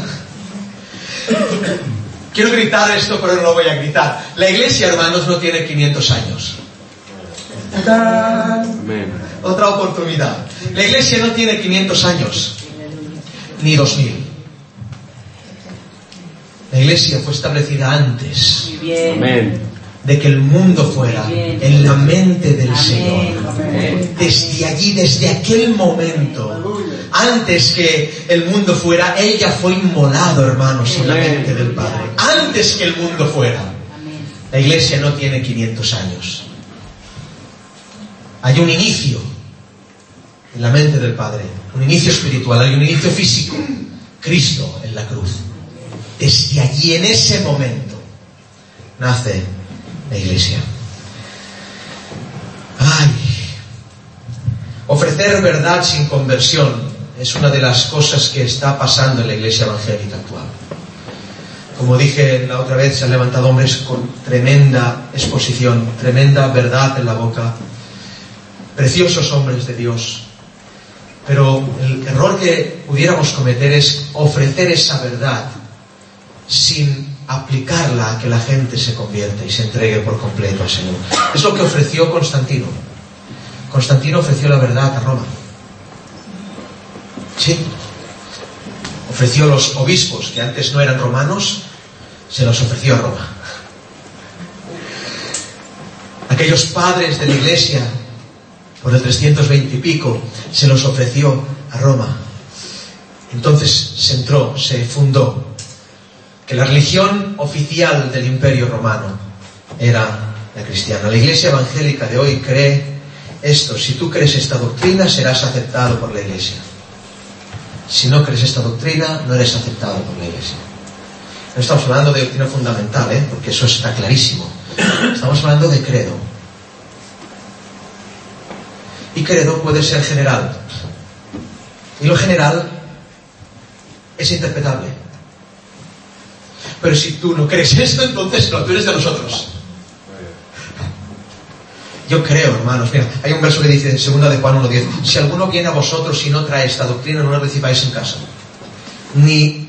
A: Quiero gritar esto, pero no lo voy a gritar. La iglesia, hermanos, no tiene 500 años.
B: Amén.
A: Otra oportunidad. La iglesia no tiene 500 años, ni 2000. La iglesia fue establecida antes
D: Muy bien.
B: Amén.
A: De que el mundo fuera en la mente del. Señor. Desde allí, desde aquel momento, antes que el mundo fuera, ella fue inmolado, hermanos, en la mente del Padre. Antes que el mundo fuera. La iglesia no tiene 500 años. Hay un inicio en la mente del Padre, un inicio espiritual, hay un inicio físico, Cristo en la cruz. Desde allí, en ese momento, nace la iglesia. Ay, ofrecer verdad sin conversión es una de las cosas que está pasando en la iglesia evangélica actual. Como dije la otra vez, se han levantado hombres con tremenda exposición, tremenda verdad en la boca, preciosos hombres de Dios. Pero el error que pudiéramos cometer es ofrecer esa verdad sin aplicarla a que la gente se convierta y se entregue por completo al Señor. Es lo que ofreció Constantino. Constantino ofreció la verdad a Roma. Sí. Ofreció a los obispos, que antes no eran romanos, se los ofreció a Roma. Aquellos padres de la iglesia, por el 320 y pico, se los ofreció a Roma. Entonces se entró, se fundó, que la religión oficial del imperio romano era la cristiana. La iglesia evangélica de hoy cree esto, si tú crees esta doctrina serás aceptado por la iglesia. Si no crees esta doctrina, no eres aceptado por la iglesia. No estamos hablando de doctrina fundamental, ¿eh? porque eso está clarísimo. Estamos hablando de credo. Y credo puede ser general. Y lo general es interpretable. Pero si tú no crees esto, entonces no, tú eres de nosotros. Yo creo, hermanos, mira, hay un verso que dice en segunda de Juan 1.10, si alguno viene a vosotros y no trae esta doctrina, no la recibáis en casa. Ni,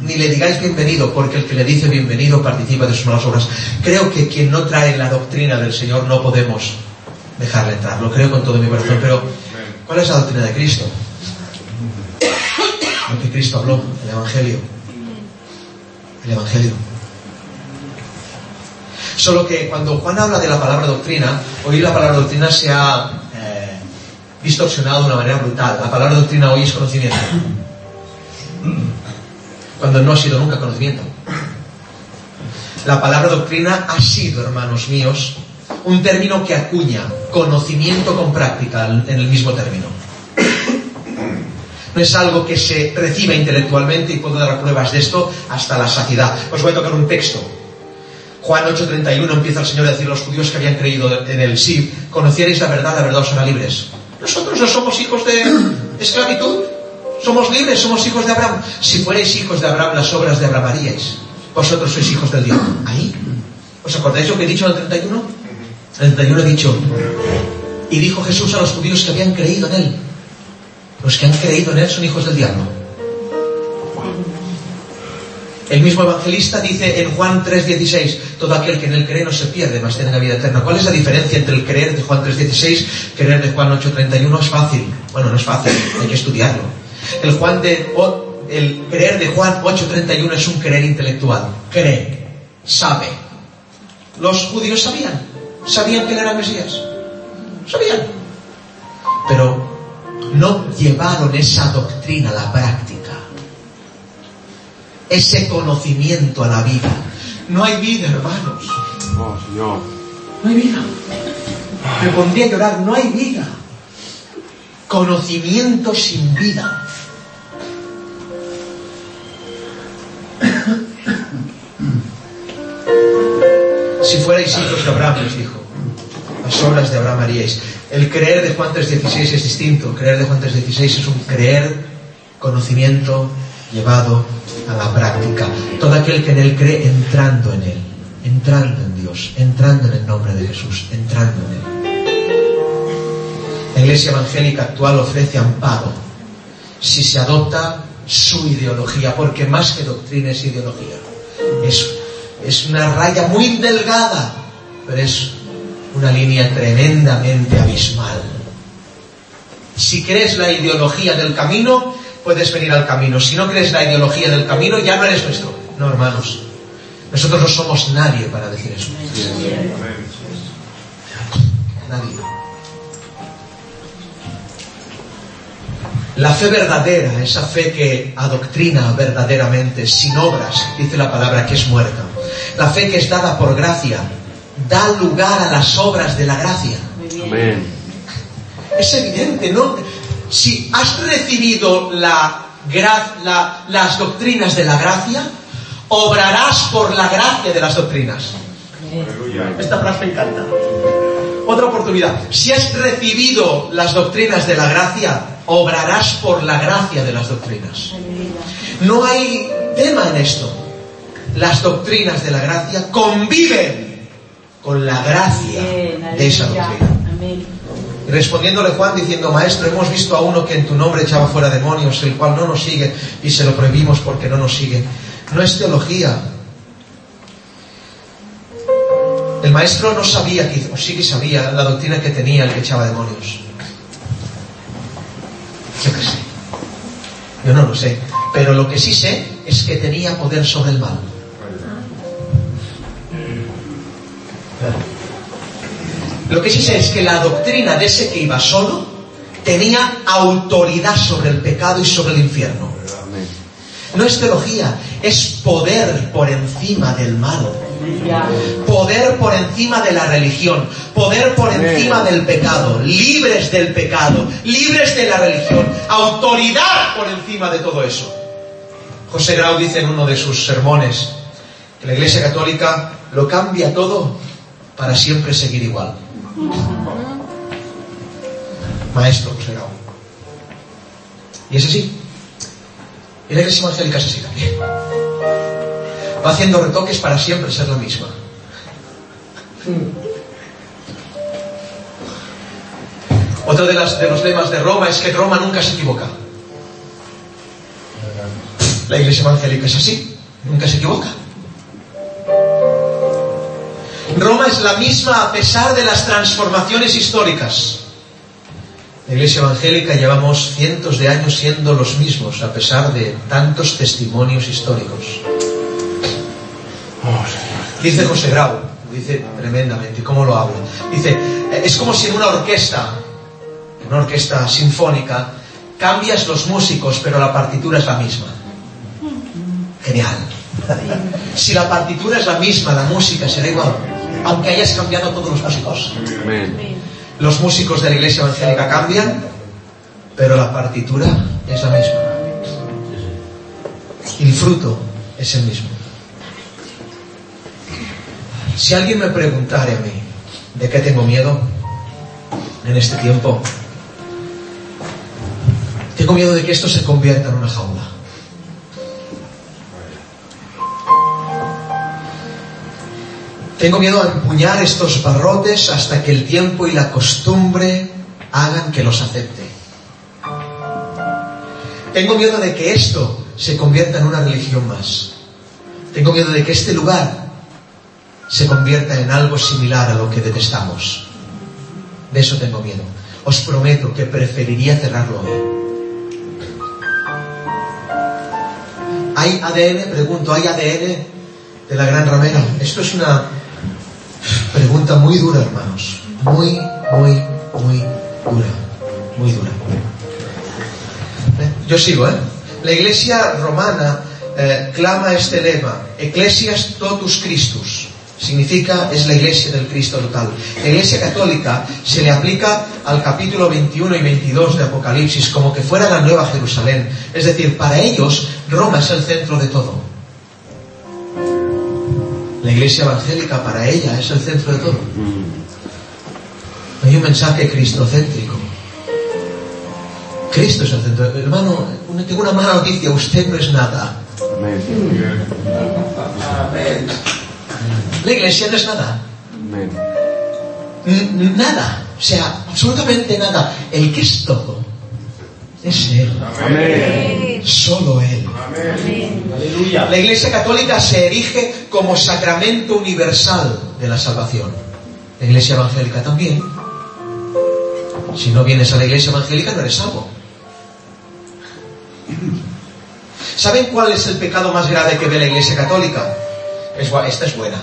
A: ni le digáis bienvenido, porque el que le dice bienvenido participa de sus malas obras. Creo que quien no trae la doctrina del Señor no podemos dejarle entrar, lo creo con todo mi corazón, pero ¿cuál es la doctrina de Cristo? Lo que Cristo habló, el Evangelio. El Evangelio. Solo que cuando Juan habla de la palabra doctrina, hoy la palabra doctrina se ha eh, distorsionado de una manera brutal. La palabra doctrina hoy es conocimiento. Cuando no ha sido nunca conocimiento. La palabra doctrina ha sido, hermanos míos, un término que acuña conocimiento con práctica en el mismo término. No es algo que se reciba intelectualmente y puedo dar pruebas de esto hasta la saciedad. Os voy a tocar un texto. Juan 8:31 empieza el Señor a decir a los judíos que habían creído en el sí, conocierais la verdad, la verdad os hará libres. Nosotros no somos hijos de esclavitud, somos libres, somos hijos de Abraham. Si fuerais hijos de Abraham, las obras de Abraham haríais. Vosotros sois hijos del diablo. Ahí. ¿Os acordáis lo que he dicho en el 31? En el 31 he dicho, y dijo Jesús a los judíos que habían creído en él. Los que han creído en él son hijos del diablo. El mismo evangelista dice en Juan 3:16, todo aquel que en él cree no se pierde, mas tiene la vida eterna. ¿Cuál es la diferencia entre el creer de Juan 3:16 y creer de Juan 8:31? Es fácil. Bueno, no es fácil, hay que estudiarlo. El, Juan de, el creer de Juan 8:31 es un creer intelectual. Cree, sabe. Los judíos sabían, sabían que él era Mesías. Sabían. Pero no llevaron esa doctrina a la práctica ese conocimiento a la vida. No hay vida, hermanos.
B: Oh, Señor.
A: No hay vida. Me pondría a llorar. No hay vida. Conocimiento sin vida. Si fuerais hijos de Abraham, les dijo, las obras de Abraham haríais. El creer de Juan 3.16 es distinto. El creer de Juan 3.16 es un creer, conocimiento llevado a la práctica. Todo aquel que en él cree entrando en él, entrando en Dios, entrando en el nombre de Jesús, entrando en él. La iglesia evangélica actual ofrece amparo si se adopta su ideología, porque más que doctrina es ideología. Es, es una raya muy delgada, pero es una línea tremendamente abismal. Si crees la ideología del camino, puedes venir al camino. Si no crees la ideología del camino, ya no eres nuestro. No, hermanos. Nosotros no somos nadie para decir eso. Nadie. La fe verdadera, esa fe que adoctrina verdaderamente, sin obras, dice la palabra que es muerta. La fe que es dada por gracia, da lugar a las obras de la gracia.
B: Amén.
A: Es evidente, ¿no? Si has recibido la, gra- la- las doctrinas de la gracia, obrarás por la gracia de las doctrinas. Esta frase me encanta. Otra oportunidad. Si has recibido las doctrinas de la gracia, obrarás por la gracia de las doctrinas. No hay tema en esto. Las doctrinas de la gracia conviven con la gracia de esa doctrina.
D: Amén.
A: Y respondiéndole Juan diciendo, Maestro, hemos visto a uno que en tu nombre echaba fuera demonios, el cual no nos sigue y se lo prohibimos porque no nos sigue. No es teología. El maestro no sabía, o sí que sabía la doctrina que tenía el que echaba demonios. Yo qué sé. Yo no lo sé. Pero lo que sí sé es que tenía poder sobre el mal. Lo que sí sé es que la doctrina de ese que iba solo tenía autoridad sobre el pecado y sobre el infierno. No es teología, es poder por encima del mal. Poder por encima de la religión, poder por encima del pecado, libres del pecado, libres de la religión, autoridad por encima de todo eso. José Grau dice en uno de sus sermones que la Iglesia Católica lo cambia todo para siempre seguir igual. Maestro Grau. Y es así. Y la Iglesia Evangélica es así también. Va haciendo retoques para siempre ser la misma. Otro de, las- de los lemas de Roma es que Roma nunca se equivoca. La Iglesia Evangélica es así, nunca se equivoca. Roma es la misma a pesar de las transformaciones históricas. La Iglesia Evangélica llevamos cientos de años siendo los mismos a pesar de tantos testimonios históricos. Dice José Grau, lo dice tremendamente, ¿cómo lo habla? Dice, "Eh, es como si en una orquesta, una orquesta sinfónica, cambias los músicos, pero la partitura es la misma. Genial. Si la partitura es la misma, la música será igual, aunque hayas cambiado todos los músicos. Los músicos de la iglesia evangélica cambian, pero la partitura es la misma. Y el fruto es el mismo. Si alguien me preguntare a mí de qué tengo miedo en este tiempo, tengo miedo de que esto se convierta en una jaula. Tengo miedo a empuñar estos barrotes hasta que el tiempo y la costumbre hagan que los acepte. Tengo miedo de que esto se convierta en una religión más. Tengo miedo de que este lugar se convierta en algo similar a lo que detestamos. De eso tengo miedo. Os prometo que preferiría cerrarlo hoy. ¿Hay ADN? Pregunto, ¿hay ADN de la gran ramera? Esto es una pregunta muy dura, hermanos. Muy, muy, muy dura. Muy dura. ¿Eh? Yo sigo, ¿eh? La iglesia romana eh, clama este lema, Ecclesias totus Christus. Significa, es la iglesia del Cristo total. La iglesia católica se le aplica al capítulo 21 y 22 de Apocalipsis como que fuera la nueva Jerusalén. Es decir, para ellos Roma es el centro de todo. La iglesia evangélica para ella es el centro de todo. Hay un mensaje cristocéntrico. Cristo es el centro. Hermano, tengo una mala noticia, usted no es nada.
B: Amén.
A: La iglesia no es nada.
B: Amén.
A: Nada. O sea, absolutamente nada. El que es todo es Él.
B: Amén.
A: Solo Él.
C: Aleluya.
A: La Iglesia Católica se erige como sacramento universal de la salvación. La iglesia evangélica también. Si no vienes a la iglesia evangélica no eres salvo. ¿Saben cuál es el pecado más grave que ve la iglesia católica? Es, esta es buena.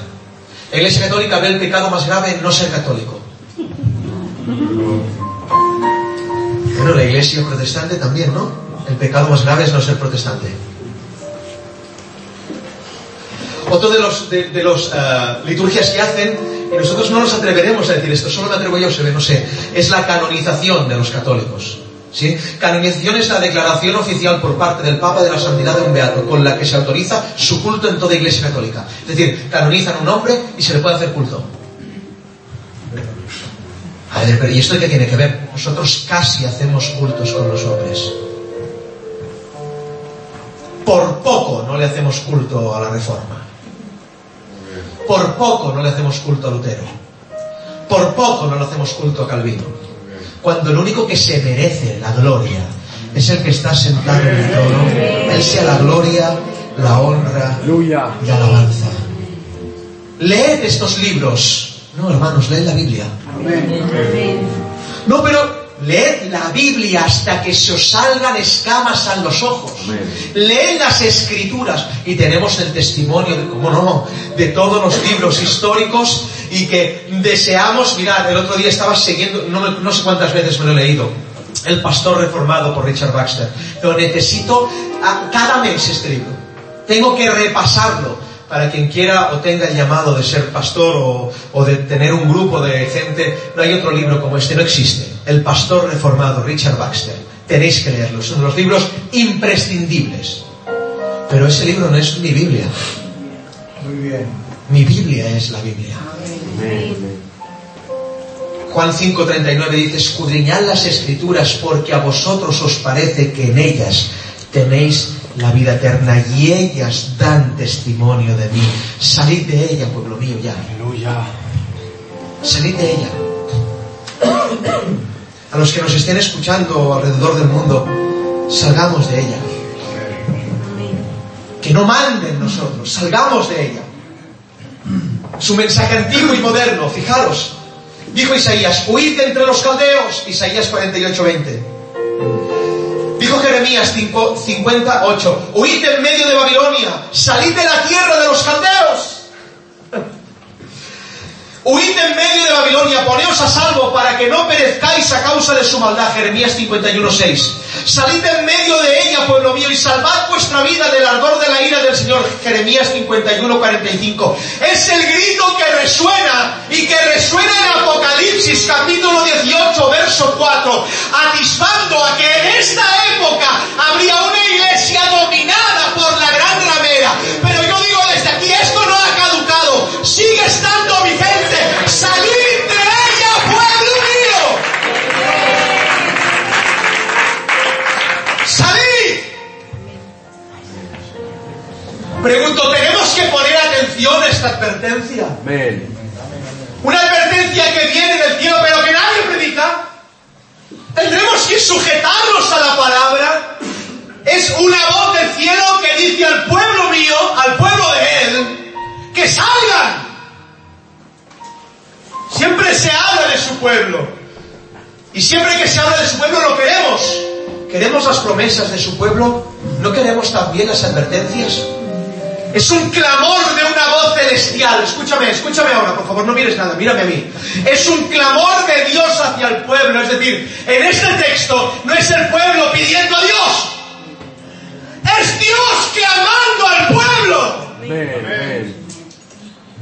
A: La iglesia católica ve el pecado más grave en no ser católico. Bueno, la iglesia protestante también, ¿no? El pecado más grave es no ser protestante. Otro de los, de, los eh, liturgias que hacen, y nosotros no nos atreveremos a decir esto, solo me atrevo yo, se ve, no sé, es la canonización de los católicos. ¿Sí? Canonización es la declaración oficial por parte del Papa de la santidad de un beato, con la que se autoriza su culto en toda iglesia católica. Es decir, canonizan un hombre y se le puede hacer culto. A ver, pero ¿y esto qué tiene que ver? Nosotros casi hacemos cultos con los hombres. Por poco no le hacemos culto a la reforma. Por poco no le hacemos culto a Lutero. Por poco no le hacemos culto a Calvino. Cuando el único que se merece la gloria es el que está sentado en el trono. Él sea la gloria, la honra y la alabanza. Leed estos libros. No, hermanos, leed la Biblia. No, pero leed la Biblia hasta que se os salgan escamas a los ojos. Leed las escrituras y tenemos el testimonio de, cómo no, de todos los libros históricos y que deseamos, mirad, el otro día estaba siguiendo, no, no sé cuántas veces me lo he leído, El pastor reformado por Richard Baxter, pero necesito cada mes este libro. Tengo que repasarlo para quien quiera o tenga el llamado de ser pastor o, de tener un grupo de gente, no hay otro libro como este, no existe. El pastor reformado, Richard Baxter. Tenéis que leerlo, son los libros imprescindibles. Pero ese libro no es mi Biblia. Muy bien. Mi Biblia es la Biblia. Juan 5:39 dice, escudriñad las escrituras porque a vosotros os parece que en ellas tenéis la vida eterna y ellas dan testimonio de mí. Salid de ella, pueblo mío, ya. Aleluya. Salid de ella. A los que nos estén escuchando alrededor del mundo, salgamos de ella. Que no manden nosotros, salgamos de ella. Su mensaje antiguo y moderno, fijaros. Dijo Isaías, huid entre los caldeos, Isaías 48, 20. Jeremías 58, huid en medio de Babilonia, salid de la tierra de los caldeos. Huid en medio de Babilonia, poneos a salvo para que no perezcáis a causa de su maldad. Jeremías 51.6. Salid en medio de ella, pueblo mío, y salvad vuestra vida del ardor de la ira del Señor. Jeremías 51.45. Es el grito que resuena y que resuena en Apocalipsis capítulo 18, verso 4, atisbando a que en esta época habría una iglesia dominada por la gran ramera. Pero yo digo desde aquí, esto no ha caducado, sigue estando vigente. Salid de ella, pueblo mío. Salid. Pregunto, ¿tenemos que poner atención a esta advertencia? Una advertencia que viene del cielo, pero que nadie predica. Tendremos que sujetarnos a la palabra. Es una voz del cielo que dice al pueblo mío, al pueblo de él, que salgan. Siempre se habla de su pueblo. Y siempre que se habla de su pueblo lo queremos. ¿Queremos las promesas de su pueblo? ¿No queremos también las advertencias? Es un clamor de una voz celestial. Escúchame, escúchame ahora, por favor, no mires nada, mírame a mí. Es un clamor de Dios hacia el pueblo. Es decir, en este texto no es el pueblo pidiendo a Dios. Es Dios clamando al pueblo.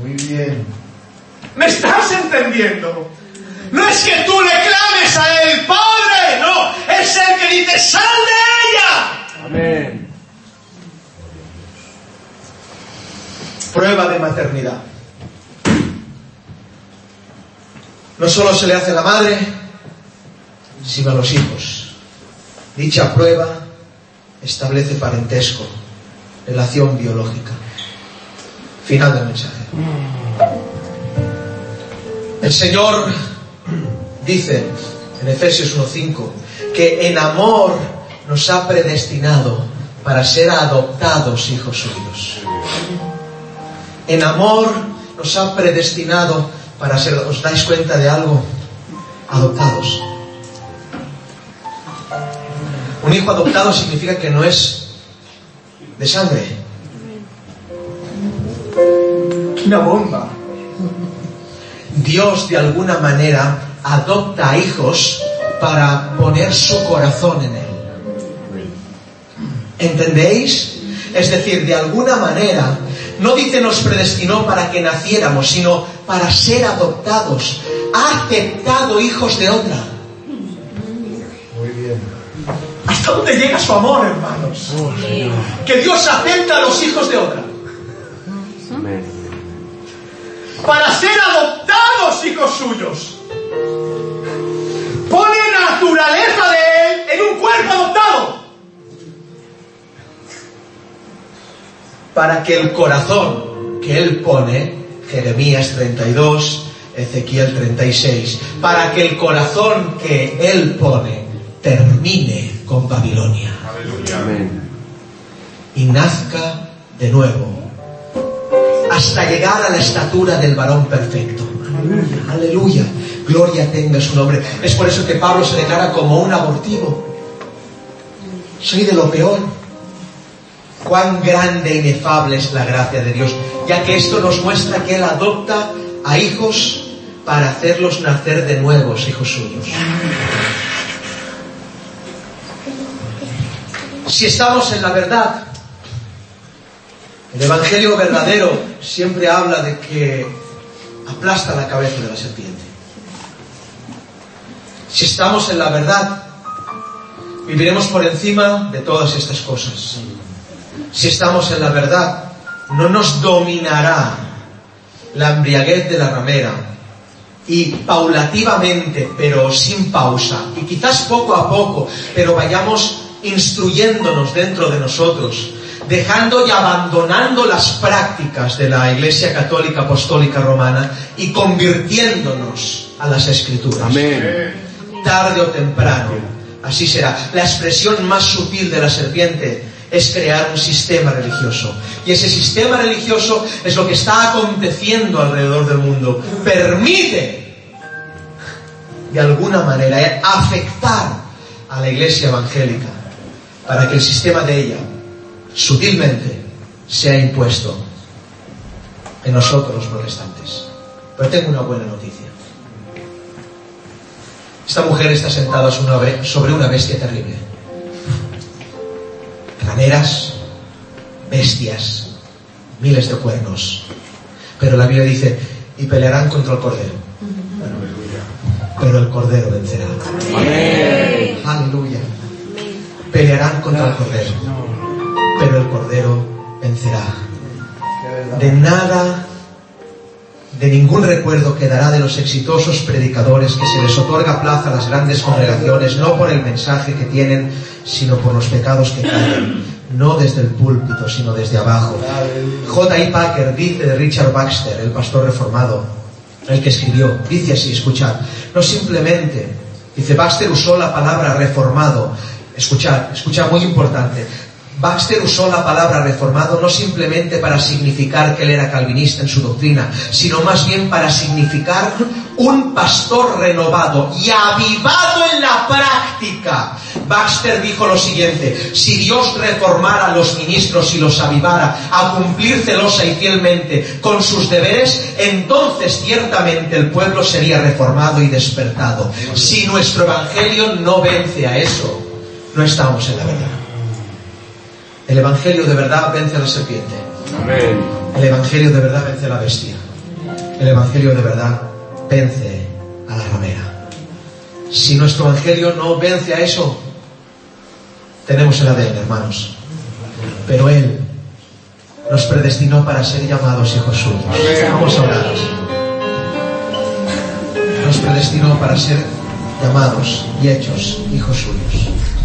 A: Muy bien. ¿Me estás entendiendo? No es que tú le clames a él, Padre, no, es el que dice, sal de ella. Amén. Prueba de maternidad. No solo se le hace a la madre, sino a los hijos. Dicha prueba establece parentesco, relación biológica. Final del mensaje. El Señor dice en Efesios 1.5 que en amor nos ha predestinado para ser adoptados hijos suyos. En amor nos ha predestinado para ser, ¿os dais cuenta de algo? Adoptados. Un hijo adoptado significa que no es de sangre.
C: Una bomba.
A: Dios de alguna manera adopta a hijos para poner su corazón en él. ¿Entendéis? Es decir, de alguna manera, no dice nos predestinó para que naciéramos, sino para ser adoptados. Ha aceptado hijos de otra.
B: Muy bien.
C: ¿Hasta dónde llega su amor, hermanos? Que Dios acepta a los hijos de otra. Para ser adoptados hijos suyos. Pone naturaleza de Él en un cuerpo adoptado.
A: Para que el corazón que Él pone, Jeremías 32, Ezequiel 36, para que el corazón que Él pone termine con Babilonia.
B: Amén.
A: y nazca de nuevo hasta llegar a la estatura del varón perfecto. Aleluya, aleluya. Gloria tenga su nombre. Es por eso que Pablo se declara como un abortivo. Soy de lo peor. Cuán grande e inefable es la gracia de Dios, ya que esto nos muestra que Él adopta a hijos para hacerlos nacer de nuevos hijos suyos. Si estamos en la verdad, el Evangelio verdadero siempre habla de que aplasta la cabeza de la serpiente. Si estamos en la verdad, viviremos por encima de todas estas cosas. Si estamos en la verdad, no nos dominará la embriaguez de la ramera. Y paulativamente, pero sin pausa, y quizás poco a poco, pero vayamos instruyéndonos dentro de nosotros, dejando y abandonando las prácticas de la Iglesia Católica Apostólica Romana y convirtiéndonos a las Escrituras.
B: Amén.
A: Tarde o temprano, así será. La expresión más sutil de la serpiente es crear un sistema religioso. Y ese sistema religioso es lo que está aconteciendo alrededor del mundo. Permite, de alguna manera, afectar a la iglesia evangélica para que el sistema de ella, sutilmente, sea impuesto en nosotros los protestantes. Pero tengo una buena noticia. Esta mujer está sentada sobre una bestia terrible. Rameras, bestias, miles de cuernos. Pero la Biblia dice, y pelearán contra el cordero. Pero el cordero vencerá.
B: Amén.
A: Aleluya. Pelearán contra el cordero. Pero el cordero vencerá. De nada, de ningún recuerdo quedará de los exitosos predicadores que se les otorga plaza a las grandes congregaciones, no por el mensaje que tienen, sino por los pecados que caen, no desde el púlpito, sino desde abajo. J. I. Packer dice de Richard Baxter, el pastor reformado, el que escribió, dice así, escuchad, no simplemente, dice Baxter usó la palabra reformado, escuchad, escuchad, muy importante, Baxter usó la palabra reformado no simplemente para significar que él era calvinista en su doctrina, sino más bien para significar un pastor renovado y avivado en la práctica. Baxter dijo lo siguiente, si Dios reformara a los ministros y los avivara a cumplir celosa y fielmente con sus deberes, entonces ciertamente el pueblo sería reformado y despertado. Si nuestro evangelio no vence a eso, no estamos en la verdad. El Evangelio de verdad vence a la serpiente.
B: Amén.
A: El Evangelio de verdad vence a la bestia. El Evangelio de verdad vence a la ramera. Si nuestro Evangelio no vence a eso, tenemos el ADN, hermanos. Pero Él nos predestinó para ser llamados hijos suyos. Vamos a orar. Nos predestinó para ser llamados y hechos hijos suyos.